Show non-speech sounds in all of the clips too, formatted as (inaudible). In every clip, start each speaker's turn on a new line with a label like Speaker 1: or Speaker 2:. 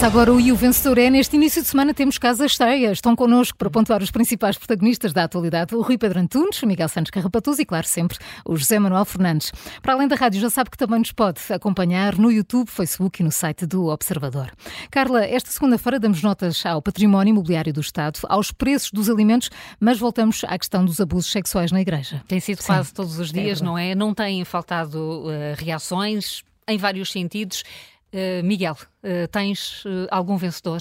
Speaker 1: Começa agora o E o Vencedor é. Neste início de semana temos casas cheias. Estão connosco para pontuar os principais protagonistas da atualidade. O Rui Pedro Antunes, o Miguel Santos Carrapatus e, claro, sempre o José Manuel Fernandes. Para além da rádio, já sabe que também nos pode acompanhar no YouTube, Facebook e no site do Observador. Carla, esta segunda-feira damos notas ao património imobiliário do Estado, aos preços dos alimentos, mas voltamos à questão dos abusos sexuais na Igreja.
Speaker 2: Tem sido Sim, quase todos os é dias, é não é? Não têm faltado uh, reações em vários sentidos. Uh, Miguel, uh, tens uh, algum vencedor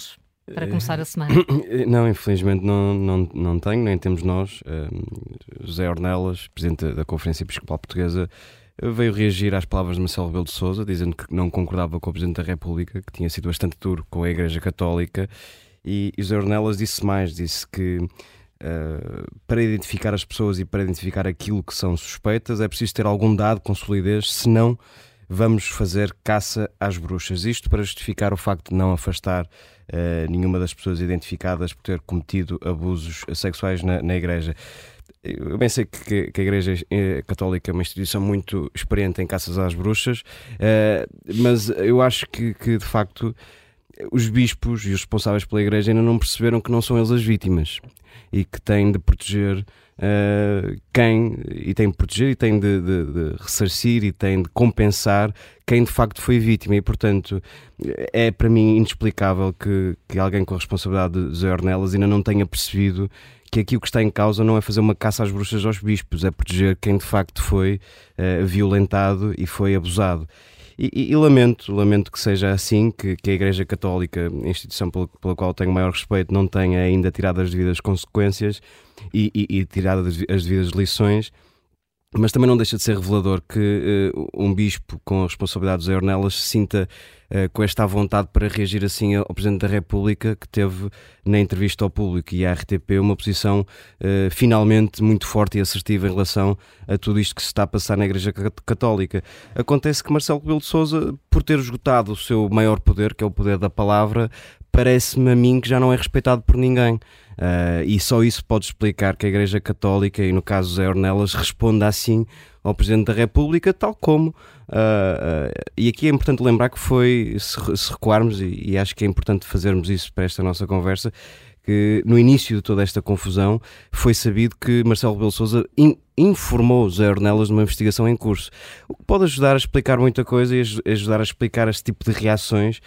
Speaker 2: para começar a semana? (coughs)
Speaker 3: Não, infelizmente não, não, não tenho, nem temos nós. José Ornelas, presidente da Conferência Episcopal Portuguesa, veio reagir às palavras de Marcelo Rebelo de Sousa, dizendo que não concordava com o Presidente da República, que tinha sido bastante duro com a Igreja Católica. E, e José Ornelas disse mais, disse que Uh, para identificar as pessoas e para identificar aquilo que são suspeitas é preciso ter algum dado com solidez, senão vamos fazer caça às bruxas. Isto para justificar o facto de não afastar uh, nenhuma das pessoas identificadas por ter cometido abusos sexuais na, na Igreja. Eu bem sei que, que, a Igreja eh, Católica é uma instituição muito experiente em caças às bruxas, uh, mas eu acho que, que, de facto os bispos e os responsáveis pela Igreja ainda não perceberam que não são eles as vítimas e que têm de proteger uh, quem, e tem de proteger, e tem de, de, de, ressarcir, e tem de compensar quem de facto foi vítima. E, portanto, é para mim inexplicável que, que alguém com a responsabilidade de Zé Ornelas ainda não tenha percebido que aqui o que está em causa não é fazer uma caça às bruxas aos bispos, é proteger quem de facto foi uh, violentado e foi abusado. E, e, e, lamento, lamento que seja assim, que, que a Igreja Católica, instituição pela, pela, qual tenho maior respeito, não tenha ainda tirado as devidas consequências e, tirado as devidas lições mas também não deixa de ser revelador que uh, um bispo com a responsabilidade dos Ornelas se sinta uh, com esta vontade para reagir assim ao Presidente da República, que teve na entrevista ao público e à RTP uma posição uh, finalmente muito forte e assertiva em relação a tudo isto que se está a passar na Igreja Católica. Acontece que Marcelo Rebelo de Sousa, por ter esgotado o seu maior poder, que é o poder da palavra, parece-me a mim que já não é respeitado por ninguém. Uh, e só isso pode explicar que a Igreja Católica, e no caso Zé Ornelas, responda assim ao Presidente da República, tal como. Uh, uh, e aqui é importante lembrar que foi, se, se recuarmos, e, e, acho que é importante fazermos isso para esta nossa conversa, que no início de toda esta confusão foi sabido que Marcelo Rebelo Souza in, informou Zé Ornelas numa investigação em curso, o que pode ajudar a explicar muita coisa e ajudar a explicar este tipo de reações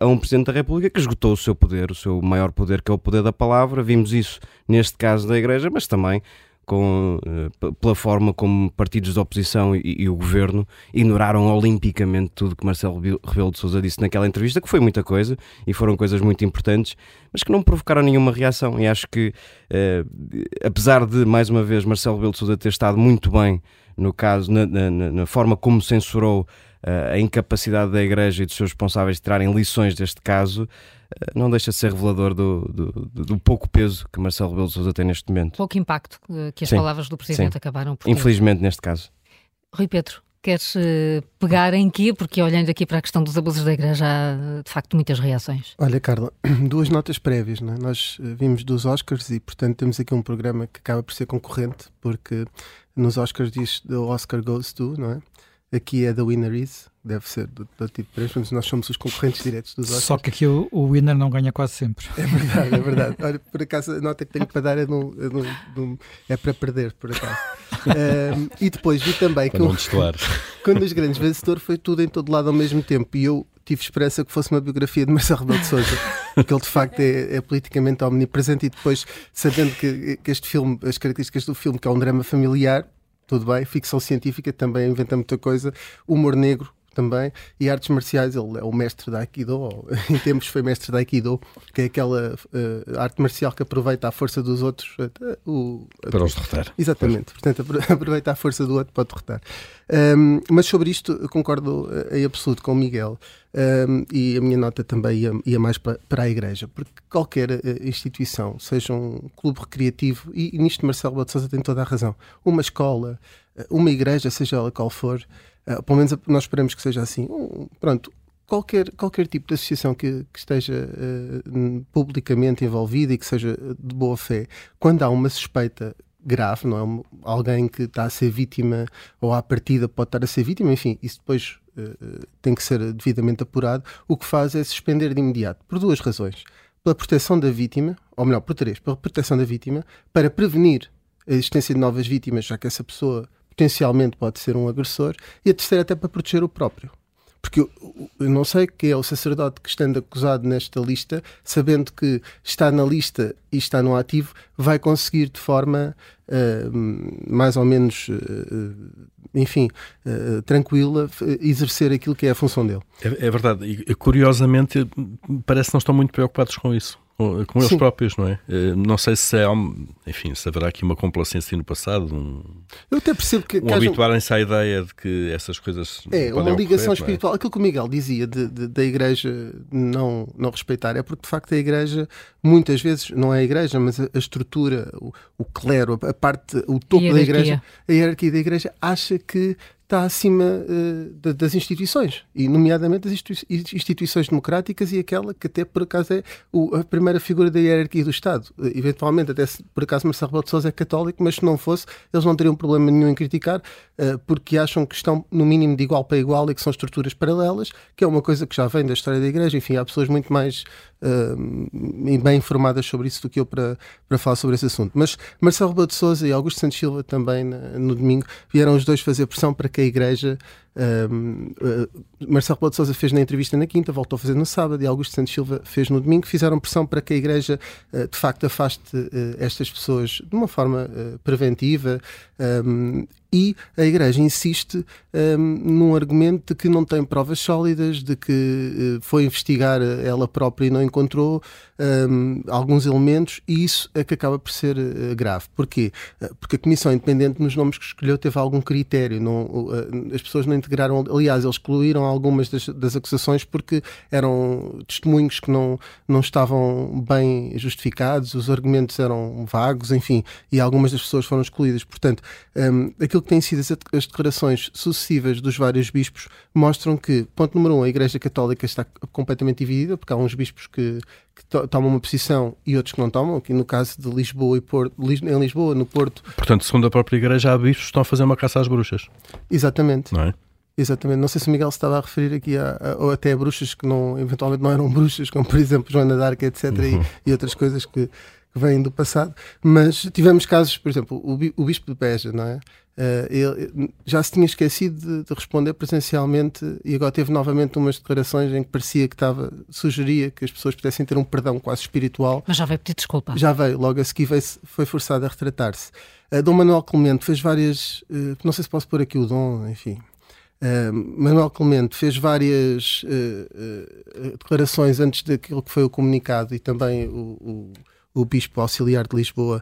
Speaker 3: a um Presidente da República que esgotou o seu poder, o seu maior poder, que é o poder da palavra. Vimos isso neste caso da Igreja, mas também com, uh, pela forma como partidos da oposição e, e, o governo ignoraram olimpicamente tudo que Marcelo Rebelo de Sousa disse naquela entrevista, que foi muita coisa e foram coisas muito importantes, mas que não provocaram nenhuma reação. E acho que, uh, apesar de, mais uma vez, Marcelo Rebelo de Sousa ter estado muito bem no caso, na, na, na forma como censurou a incapacidade da Igreja e dos seus responsáveis de tirarem lições deste caso eh, não deixa de ser revelador do, do, do pouco peso que Marcelo Rebelo de Sousa tem neste momento.
Speaker 2: Pouco impacto eh, que as sim, palavras do Presidente sim. acabaram por ter.
Speaker 3: Infelizmente, neste caso.
Speaker 2: Rui Pedro, queres pegar em quê? Porque olhando aqui para a questão dos abusos da Igreja há, de facto, muitas reações.
Speaker 4: Olha, Carla, (clears throat) duas notas prévias. Não é? Nós vimos dos Oscars e, portanto, temos aqui um programa que acaba por ser concorrente, porque nos Oscars diz The Oscar Goes To, não é? Aqui é The Winner Is, deve ser do, do tipo 3, mas nós somos os concorrentes diretos dos Oscars.
Speaker 5: Só que aqui o, o winner não ganha quase sempre.
Speaker 4: É verdade, é verdade. Olha, por acaso a nota que tenho para dar é, no, é, no, no, é para perder, por acaso. Um, e depois vi também que um, quando os grandes vencedores foi tudo em todo lado ao mesmo tempo e eu tive esperança que fosse uma biografia de Marcelo Rebelo de Sousa, porque ele de facto é, é, politicamente omnipresente e depois, sabendo que, que este filme, as características do filme, que é um drama familiar, tudo bem. Ficção científica também inventa muita coisa. Humor negro também. E artes marciais, ele é o mestre da Aikido, ou, (laughs) em tempos foi mestre da Aikido, que é aquela uh, arte marcial que aproveita a força dos outros uh,
Speaker 6: o, para os derrotar.
Speaker 4: Exatamente. Pois. Portanto, (laughs) aproveita a força do outro para derrotar. Um, mas sobre isto concordo eh, em absoluto com o Miguel. Um, e a minha nota também ia, ia mais para, para, a Igreja, porque qualquer uh, instituição, seja um clube recreativo, e, e nisto Marcelo Botsosa tem toda a razão, uma escola, uma igreja, seja ela qual for, Uh, pelo menos nós esperamos que seja assim. Um, pronto, qualquer, qualquer tipo de associação que, que esteja uh, publicamente envolvida e que seja de boa fé, quando há uma suspeita grave, não é? Alguém que está a ser vítima ou à partida pode estar a ser vítima, enfim, isso depois tem que ser devidamente apurado, o que faz é suspender de imediato, por duas razões. Pela proteção da vítima, ou melhor, por três, pela proteção da vítima, para prevenir a existência de novas vítimas, já que essa pessoa potencialmente pode ser um agressor, e a terceira até para proteger o próprio. Porque eu, eu, não sei quem é o sacerdote que estando acusado nesta lista, sabendo que está na lista e está no ativo, vai conseguir de forma uh, mais ou menos, uh, enfim, uh, tranquila, exercer aquilo que é a função dele.
Speaker 6: É, é verdade. E curiosamente, parece que não estão muito preocupados com isso com eles Sim. próprios, não é? Eh, não sei se é, enfim, se haverá aqui uma complacência no passado, um,
Speaker 4: eu até percebo que,
Speaker 6: um habituarem-se à ideia de que essas coisas
Speaker 4: é uma ligação ocorrer, é? espiritual. É? Aquilo que o Miguel dizia de, de, da Igreja não não respeitar é porque de facto a Igreja muitas vezes não é a Igreja, mas a, a estrutura, o, o, clero, a parte, o topo da Igreja, a hierarquia da Igreja acha que está acima uh, das instituições, e nomeadamente das instituições democráticas e aquela que até por acaso é o, a primeira figura da hierarquia do Estado. Uh, eventualmente, até se por acaso Marcelo Rebelo de Sousa é católico, mas se não fosse, eles não teriam problema nenhum em criticar, uh, porque acham que estão no mínimo de igual para igual e que são estruturas paralelas, que é uma coisa que já vem da história da Igreja. Enfim, há pessoas muito mais bem informadas sobre isso do que eu para, para falar sobre esse assunto. Mas Marcelo Rebelo de Sousa e Augusto Santos Silva também no domingo vieram os dois fazer pressão para que a Igreja. Uh, Marcelo Rebelo de Sousa fez na entrevista na quinta, voltou a fazer no sábado e Augusto Santos Silva fez no domingo. Fizeram pressão para que a Igreja uh, de facto afaste uh, estas pessoas de uma forma preventiva um, e a Igreja insiste um, num argumento de que não tem provas sólidas, de que foi investigar ela própria e não encontrou alguns elementos, e isso é que acaba por ser grave. Porquê? Porque a Comissão Independente, nos nomes que escolheu, teve algum critério. Não, as pessoas não integraram, aliás, eles excluíram algumas das, das, acusações porque eram testemunhos que não, não estavam bem justificados, os argumentos eram vagos, enfim, e algumas das pessoas foram excluídas. Portanto, um, aquilo que têm sido as, as declarações sucessivas dos vários bispos mostram que, ponto número um, a Igreja Católica está completamente dividida, porque há uns bispos que, que to tomam uma posição e outros que não tomam, aqui no caso de Lisboa e Porto, em Lisboa, no Porto.
Speaker 6: Portanto, segundo a própria Igreja, há bispos que estão a fazer uma caça às bruxas.
Speaker 4: Exatamente.
Speaker 6: Não é?
Speaker 4: Exatamente. Não sei se o Miguel se estava a referir aqui a, a, ou até a bruxas que não, eventualmente não eram (laughs) bruxas, como por exemplo Joana d'Arc, etc. Uhum. E, e, outras coisas que, que vêm do passado. Mas tivemos casos, por exemplo, o, o Bispo de Beja, não é? Uh, ele já se tinha esquecido de, de, responder presencialmente e agora teve novamente umas declarações em que parecia que estava, sugeria que as pessoas pudessem ter um perdão quase espiritual.
Speaker 2: Mas já veio pedir desculpa.
Speaker 4: Já veio, logo a seguir veio, foi forçado a retratar-se. Uh, Dom Manuel Clemente fez várias, uh, não sei se posso pôr aqui o Dom, enfim. Manuel Clemente fez várias declarações antes daquilo que foi o comunicado e também o, o o Bispo Auxiliar de Lisboa,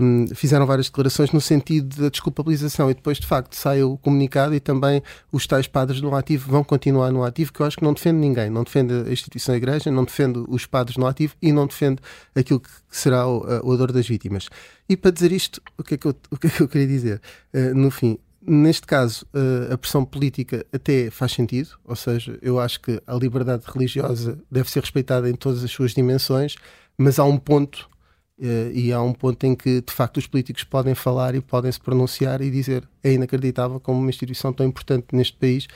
Speaker 4: um, fizeram várias declarações no sentido da desculpabilização e depois, de facto, sai o comunicado e também os tais padres no ativo vão continuar no ativo, que eu acho que não defende ninguém, não defende a instituição da Igreja, não defende os padres no ativo e não defende aquilo que será o, o dor das vítimas. E para dizer isto, o que é que eu, o que é que eu queria dizer? Uh, no fim, Neste caso, uh, a pressão política até faz sentido, ou seja, eu acho que a liberdade religiosa deve ser respeitada em todas as suas dimensões, mas há um ponto Uh, e há um ponto em que, de facto, os políticos podem falar e podem se pronunciar e dizer é inacreditável como uma instituição tão importante neste país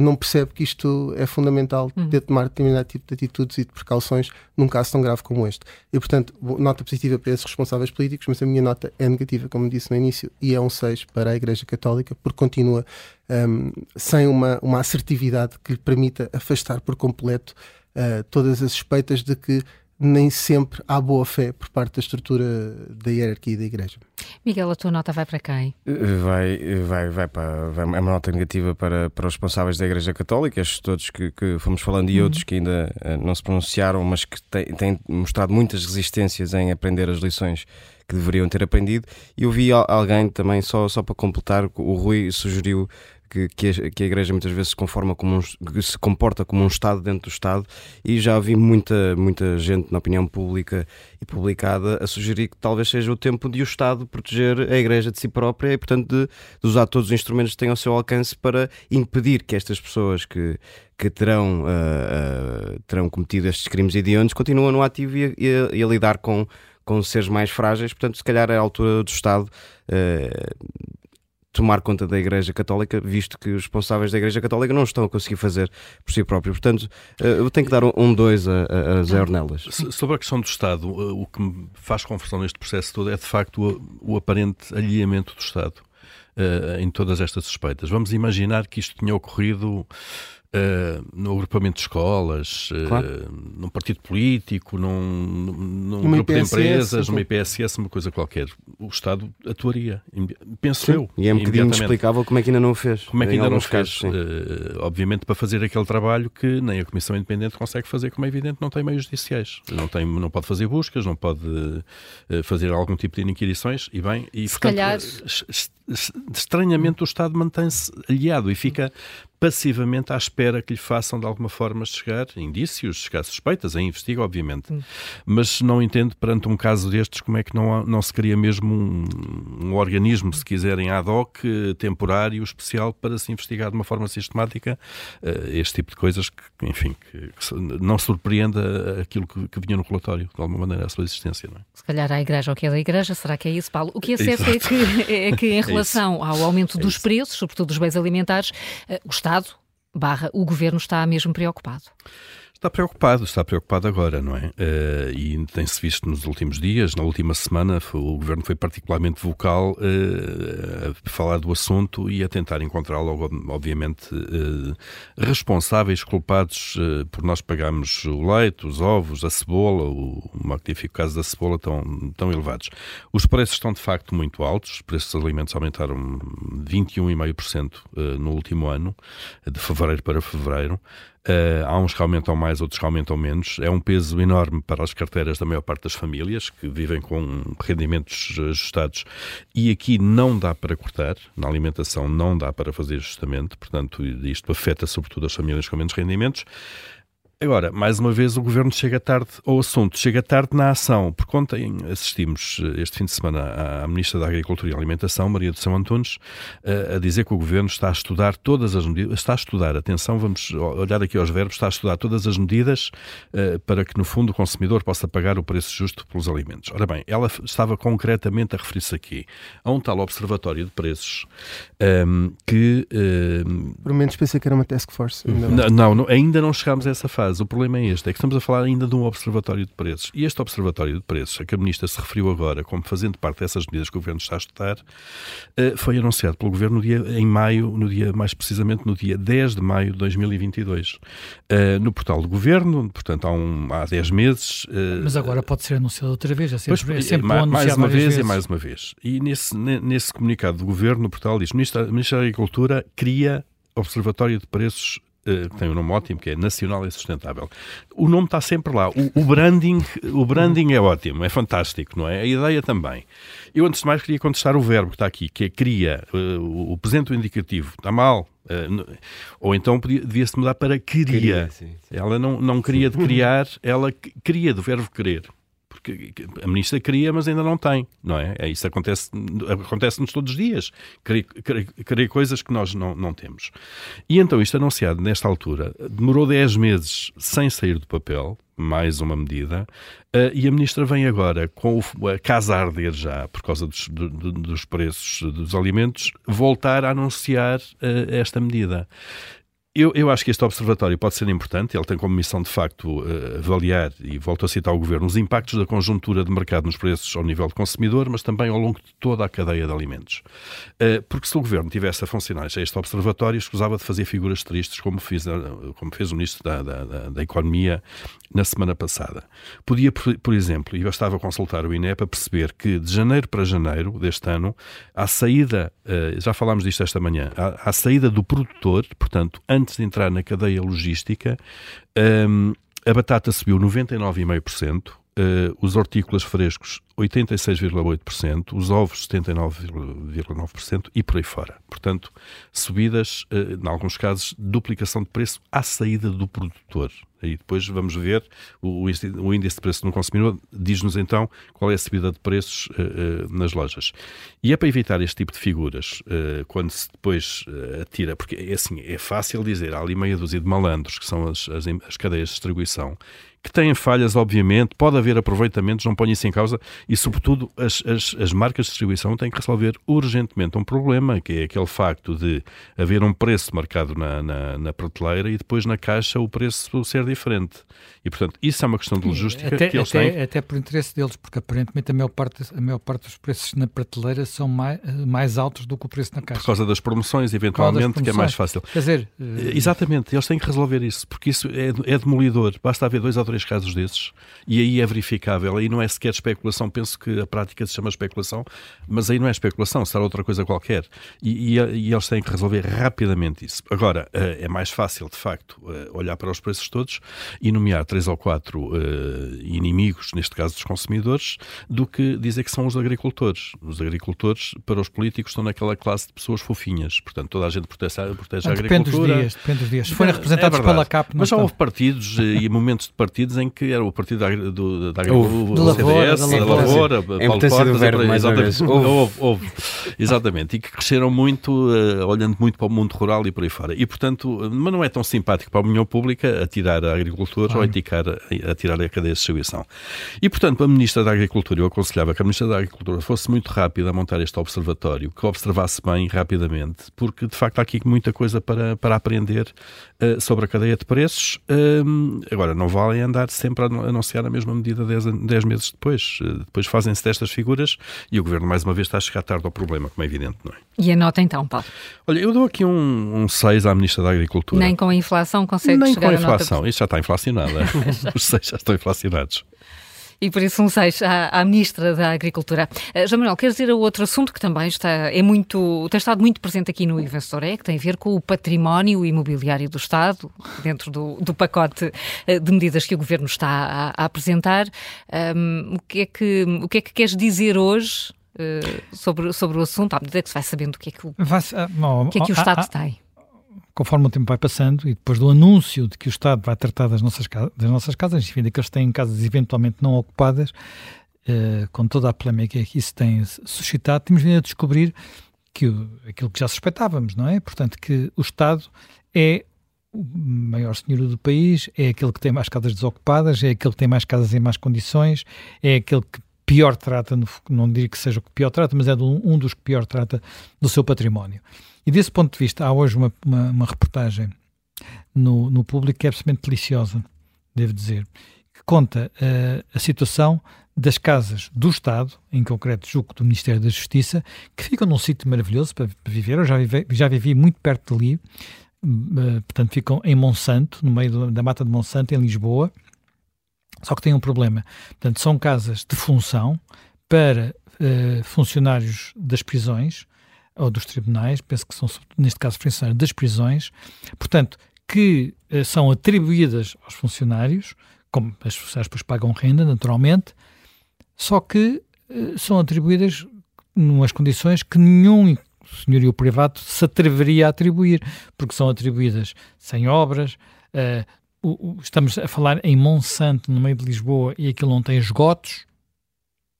Speaker 4: não percebe que isto é fundamental uhum. de tomar determinado tipo de atitudes e de precauções num caso tão grave como este. E, portanto, nota positiva para esses responsáveis políticos, mas a minha nota é negativa, como disse no início, e é um 6 para a Igreja Católica, porque continua um, sem uma, uma assertividade que lhe permita afastar por completo uh, todas as suspeitas de que nem sempre há boa fé por parte da estrutura da hierarquia da Igreja.
Speaker 2: Miguel, a tua nota vai para quem?
Speaker 3: Vai, vai, vai para. Vai, é uma nota negativa para, para os responsáveis da Igreja Católica, estes todos que, que fomos falando e uhum. outros que ainda uh, não se pronunciaram, mas que têm, têm mostrado muitas resistências em aprender as lições que deveriam ter aprendido. E eu vi alguém também, só, só para completar, o Rui sugeriu que, que, a, que a Igreja muitas vezes se, conforma como um, se comporta como um Estado dentro do Estado e já vi muita, muita gente na opinião pública e publicada a sugerir que talvez seja o tempo de o Estado proteger a Igreja de si própria e, portanto, de, de usar todos os instrumentos que têm ao seu alcance para impedir que estas pessoas que, que terão, uh, uh, terão cometido estes crimes hediondos continuem no ativo e a, e a, e a lidar com, com seres mais frágeis. Portanto, se calhar é a altura do Estado uh, tomar conta da Igreja Católica, visto que os responsáveis da Igreja Católica não estão a conseguir fazer por si próprios. Portanto, eu tenho que dar um 2 a, a, Zé Ornelas.
Speaker 6: Sobre a questão do Estado, o que me faz confusão neste processo todo é de facto o, o aparente alheamento do Estado. Uh, em todas estas suspeitas. Vamos imaginar que isto tinha ocorrido Uh, no agrupamento de escolas, uh, claro. num partido político, num, num grupo IPSS, de empresas, numa IPSS, uma coisa qualquer. O Estado atuaria, penso sim. eu.
Speaker 3: E é um bocadinho inexplicável como é que ainda não o fez.
Speaker 6: Como é que ainda não o fez? Uh, obviamente para fazer aquele trabalho que nem a Comissão Independente consegue fazer, como é evidente, não tem meios judiciais. Não, tem, não pode fazer buscas, não pode fazer algum tipo de inquirições e bem, e
Speaker 2: Se portanto, calhar...
Speaker 6: estranhamente o Estado mantém-se aliado e fica passivamente à espera que lhe façam de alguma forma chegar indícios, chegar suspeitas, a investiga, obviamente. Hum. Mas não entendo perante um caso destes como é que não, não se cria mesmo um, um, organismo, se quiserem, ad hoc, temporário, especial, para se investigar de uma forma sistemática uh, este tipo de coisas que, enfim, que, que não surpreenda aquilo que, que, vinha no relatório, de alguma maneira, a sua existência. Não é?
Speaker 2: Se calhar a Igreja, o que é da Igreja, será que é isso, Paulo? O que é certo é que, é que, em (laughs) é relação é ao aumento dos preços, sobretudo dos bens alimentares, uh, o Estado Estado barra o Governo está mesmo preocupado?
Speaker 6: Está preocupado, está preocupado agora, não é? Uh, e tem-se visto nos últimos dias, na última semana, o governo foi particularmente vocal uh, a falar do assunto e a tentar encontrar logo, obviamente, uh, responsáveis, culpados por nós pagarmos o leite, os ovos, a cebola, o magnífico caso da cebola, tão, tão elevados. Os preços estão de facto muito altos, os preços dos alimentos aumentaram 21,5% no último ano, de fevereiro para fevereiro. Uh, há uns que aumentam mais, outros que aumentam menos. É um peso enorme para as carteiras da maior parte das famílias que vivem com rendimentos ajustados e aqui não dá para cortar, na alimentação não dá para fazer ajustamento, portanto, isto afeta sobretudo as famílias com menos rendimentos. Agora, mais uma vez, o governo chega tarde ao assunto, chega tarde na ação, porque ontem assistimos eh, este fim de semana à Ministra da Agricultura e Alimentação, Maria do São Antunes, eh, a dizer que o governo está a estudar todas as medidas, está a estudar, atenção, vamos olhar aqui aos verbos, está a estudar todas as medidas eh, para que, no fundo, o consumidor possa pagar o preço justo pelos alimentos. Ora bem, ela estava concretamente a referir-se aqui a um tal observatório de preços um, ehm, que. Um,
Speaker 4: Por menos pensei que era uma task force.
Speaker 6: Ainda não, não, ainda não chegámos a essa fase o problema é este, é que estamos a falar ainda de um observatório de preços. E este observatório de preços, a que a Ministra se referiu agora como fazendo parte dessas medidas que o Governo está a estudar, eh, foi anunciado pelo Governo no dia, em maio, no dia, mais precisamente no dia 10 de maio de 2022, eh, no portal do Governo, portanto há, um, há 10 meses.
Speaker 5: Eh, Mas agora pode ser anunciado outra vez, é sempre, pois, é sempre
Speaker 6: mais, mais uma vez e mais uma vez. E nesse, nesse comunicado do Governo, no portal diz, o Ministro da Agricultura cria Observatório de Preços Uh, tem um nome ótimo, que é Nacional e Sustentável. O nome está sempre lá. O, o, branding, o branding é ótimo, é fantástico, não é? A ideia também. Eu, antes de mais, queria contestar o verbo que está aqui, que é cria. Uh, o presente indicativo está mal. Uh, ou então devia-se mudar para queria. queria sim, sim. Ela não, não queria de criar, ela queria do verbo querer porque a ministra queria, mas ainda não tem, não é? é isso acontece, acontece-nos todos os dias, querer, coisas que nós não, não temos. E então isto anunciado nesta altura, demorou 10 meses sem sair do papel, mais uma medida, uh, e a ministra vem agora com o, a casa a arder já por causa dos, do, dos preços dos alimentos, voltar a anunciar uh, esta medida. Eu, eu, acho que este observatório pode ser importante. Ele tem como missão, de facto, eh, avaliar, e volto a citar o Governo, os impactos da conjuntura de mercado nos preços ao nível de consumidor, mas também ao longo de toda a cadeia de alimentos. Eh, porque se o Governo tivesse a funcionar este observatório, escusava de fazer figuras tristes, como fez, como fez o Ministro da, da, da Economia na semana passada. Podia, por exemplo, e bastava consultar o INE para perceber que de janeiro para janeiro deste ano, à saída, eh, já falámos disto esta manhã, à saída do produtor, portanto, de entrar na cadeia logística, um, a batata subiu 99,5%, uh, os hortícolas frescos 86,8%, os ovos 79,9% e por aí fora. Portanto, subidas, uh, em alguns casos, duplicação de preço à saída do produtor. Aí depois vamos ver o, o índice de preço no consumidor diz-nos então qual é a subida de preços uh, nas lojas. E é para evitar este tipo de figuras, quando se depois atira, porque é assim, é fácil dizer, há ali meia dúzia de malandros, que são as, as, as cadeias de distribuição, que têm falhas, obviamente, pode haver aproveitamentos, não ponho isso em causa, e sobretudo as, as, as marcas de distribuição têm que resolver urgentemente um problema, que é aquele facto de haver um preço marcado na, na, na prateleira e depois na caixa o preço ser diferente. E, portanto, isso é uma questão de logística
Speaker 5: até,
Speaker 6: que eles
Speaker 5: até,
Speaker 6: têm.
Speaker 5: Até por interesse deles, porque aparentemente a maior parte, a maior parte dos preços na prateleira são mais, mais altos do que o preço na caixa.
Speaker 6: Por causa das promoções, eventualmente, das promoções. que é mais fácil.
Speaker 5: Quer dizer...
Speaker 6: Uh... Exatamente, eles têm que resolver isso, porque isso é, é demolidor. Basta haver dois ou três casos desses e aí é verificável. Aí não é sequer especulação. Penso que a prática se chama especulação, mas aí não é especulação, será outra coisa qualquer. E, e, e eles têm que resolver rapidamente isso. Agora, uh, é mais fácil, de facto, uh, olhar para os preços todos e nomear três ou quatro uh, inimigos, neste caso dos consumidores, do que dizer que são os agricultores. Os agricultores, para os políticos, estão naquela classe de pessoas fofinhas. Portanto, toda a gente protege, protege a
Speaker 5: depende
Speaker 6: agricultura.
Speaker 5: Dos dias, depende dos dias. Se forem é, representados é pela CAP,
Speaker 6: Mas
Speaker 5: já
Speaker 6: houve partidos eh, e momentos de partidos em que era o partido da, do, da
Speaker 5: agricultura, CDS,
Speaker 6: da Lavoura, Paulo Portas,
Speaker 3: verbo,
Speaker 6: exatamente, houve, houve, exatamente, e que cresceram muito, uh, olhando muito para o mundo rural e por aí fora. E, portanto, mas não é tão simpático para a opinião pública atirar a agricultura claro. ou atirar, atirar a cadeia de distribuição. E, portanto, a Ministra da Agricultura, eu aconselhava que a Ministra da Agricultura fosse muito rápida a montar este observatório, que observasse bem rapidamente, porque, de facto, há aqui muita coisa para, para aprender uh, sobre a cadeia de preços. Uh, agora, não vale andar sempre a anunciar a mesma medida 10 meses depois. Uh, depois fazem-se destas figuras e o Governo, mais uma vez, está a chegar tarde ao problema, como é evidente, não é?
Speaker 2: E a nota então, Paulo?
Speaker 6: Olha, eu dou aqui um, um 6 à Ministra da Agricultura.
Speaker 2: Nem com a inflação consegue
Speaker 6: Nem
Speaker 2: chegar
Speaker 6: com a inflação, a nota... isso já está inflacionado. (laughs) Os 6 já estão inflacionados.
Speaker 2: E por isso um 6 à, à Ministra da Agricultura. Uh, João Manuel, queres dizer a outro assunto que também está, é muito, tem estado muito presente aqui no Investoré, que tem a ver com o património imobiliário do Estado, dentro do, do pacote uh, de medidas que o Governo está a, a apresentar. Um, o, que é que, o que é que queres dizer hoje uh, sobre, sobre o assunto, à medida que se vai sabendo o que é que o, vai, que, é que o Estado tem?
Speaker 5: Conforme o tempo vai passando e depois do anúncio de que o Estado vai tratar das nossas, das nossas casas, enfim, daqueles que têm casas eventualmente não ocupadas, uh, com toda a polémica que isso tem suscitado, temos vindo a descobrir que o, aquilo que já suspeitávamos, não é? Portanto, que o Estado é o maior senhor do país, é aquele que tem mais casas desocupadas, é aquele que tem mais casas em más condições, é aquele que pior trata, não diria que seja o que pior trata, mas é um dos que pior trata do seu património. E desse ponto de vista, há hoje uma, uma, uma reportagem no, no público que é absolutamente deliciosa, devo dizer, que conta uh, a situação das casas do Estado, em concreto julgo do Ministério da Justiça, que ficam num sítio maravilhoso para viver. Eu já vivi, já vivi muito perto dali, uh, portanto, ficam em Monsanto, no meio do, da mata de Monsanto, em Lisboa. Só que tem um problema. Portanto, são casas de função para uh, funcionários das prisões, ou dos tribunais, penso que são, neste caso, funcionários das prisões, portanto, que uh, são atribuídas aos funcionários, como as funcionárias depois pagam renda, naturalmente, só que uh, são atribuídas numas condições que nenhum senhorio privado se atreveria a atribuir, porque são atribuídas sem obras, o, estamos a falar em Monsanto, no meio de Lisboa, e aquilo não tem esgotos,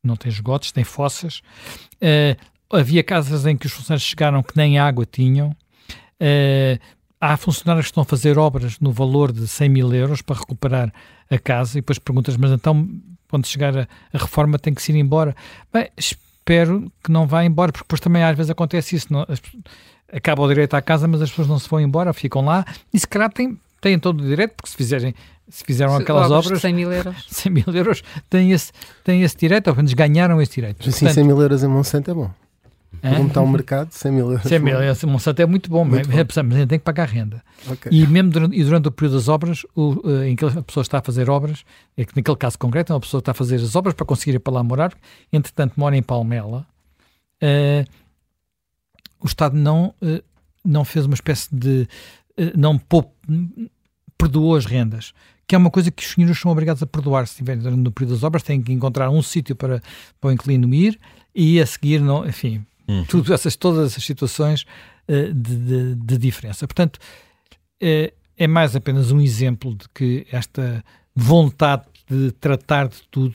Speaker 5: não tem esgotos, tem fossas, havia casas em que os funcionários chegaram que nem água tinham. Uh, há funcionários que estão a fazer obras no valor de 100 mil euros para recuperar a casa e depois perguntas, mas então quando chegar a, a reforma tem que se ir embora. Bem, espero que não vá embora, porque depois também às vezes acontece isso. Não, as, acaba o direito à casa, mas as pessoas não se vão embora, ficam lá e se calhar têm, têm todo o direito, porque se fizerem se fizeram se aquelas obras, obras
Speaker 2: 100 mil euros (laughs)
Speaker 5: 100 mil euros têm esse, têm esse direito, ou pelo menos ganharam esse direito.
Speaker 4: Assim, Portanto, 100 mil euros em Monsanto é bom. Como está o mercado, 100 mil euros.
Speaker 5: 100 mil euros, Monsanto é muito bom, muito mas, bom. mas tem que pagar renda. Okay. E mesmo durante, e durante o período das obras, o, uh, em que a pessoa está a fazer obras, é que naquele caso concreto, uma pessoa está a fazer as obras para conseguir ir para lá morar, entretanto mora em Palmela, uh, o Estado não, uh, não fez uma espécie de. não perdoou as rendas que é uma coisa que os senhores são obrigados a perdoar se estiverem no período das obras, têm que encontrar um sítio para, para o inquilino ir e a seguir, não, enfim, Uhum. Tudo essas, todas essas situações uh, de, de, de, diferença. Portanto, uh, é mais apenas um exemplo de que esta vontade de tratar de tudo,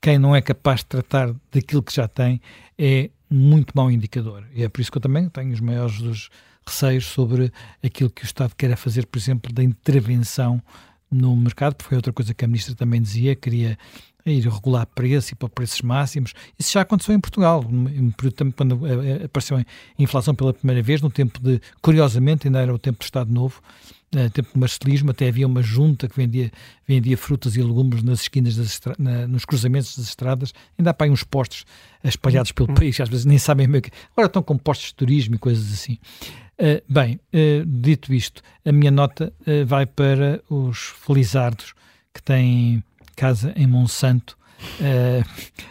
Speaker 5: quem não é capaz de tratar daquilo que já tem, é muito mau indicador. E é por isso que eu também tenho os maiores dos receios sobre aquilo que o Estado quer fazer, por exemplo, da intervenção no mercado, porque foi outra coisa que a ministra também dizia, queria ir regular preço e para preços máximos. Isso já aconteceu em Portugal, quando eh, eh, apareceu a inflação pela primeira vez, no tempo de, curiosamente, ainda era o tempo do Estado Novo, uh, tempo de marcelismo, até havia uma junta que vendia, vendia frutas e legumes nas esquinas, das na, nos cruzamentos das estradas, ainda há para aí uns postos espalhados pelo uhum. país, às vezes nem sabem meio que... Agora estão com postos de turismo e coisas assim. Uh, bem, uh, dito isto, a minha nota vai para os felizardos que têm casa em Monsanto. Uh,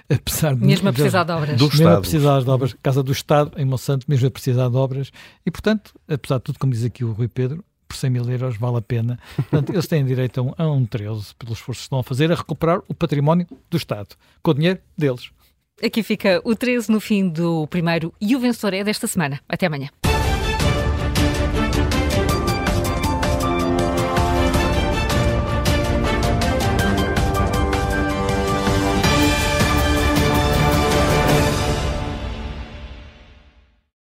Speaker 5: (laughs) apesar de
Speaker 2: mesmo a precisar de obras,
Speaker 5: do mesmo a precisar de obras, casa do Estado em Monsanto, mesmo a precisar de obras, e portanto, apesar de tudo, como diz aqui o Rui Pedro, por 100 mil euros vale a pena. Portanto, eles têm direito a um, a um 13 pelos esforços que estão a fazer a recuperar o património do Estado, com o dinheiro deles.
Speaker 2: Aqui fica o 13 no fim do primeiro e o vencedor é desta semana. Até amanhã.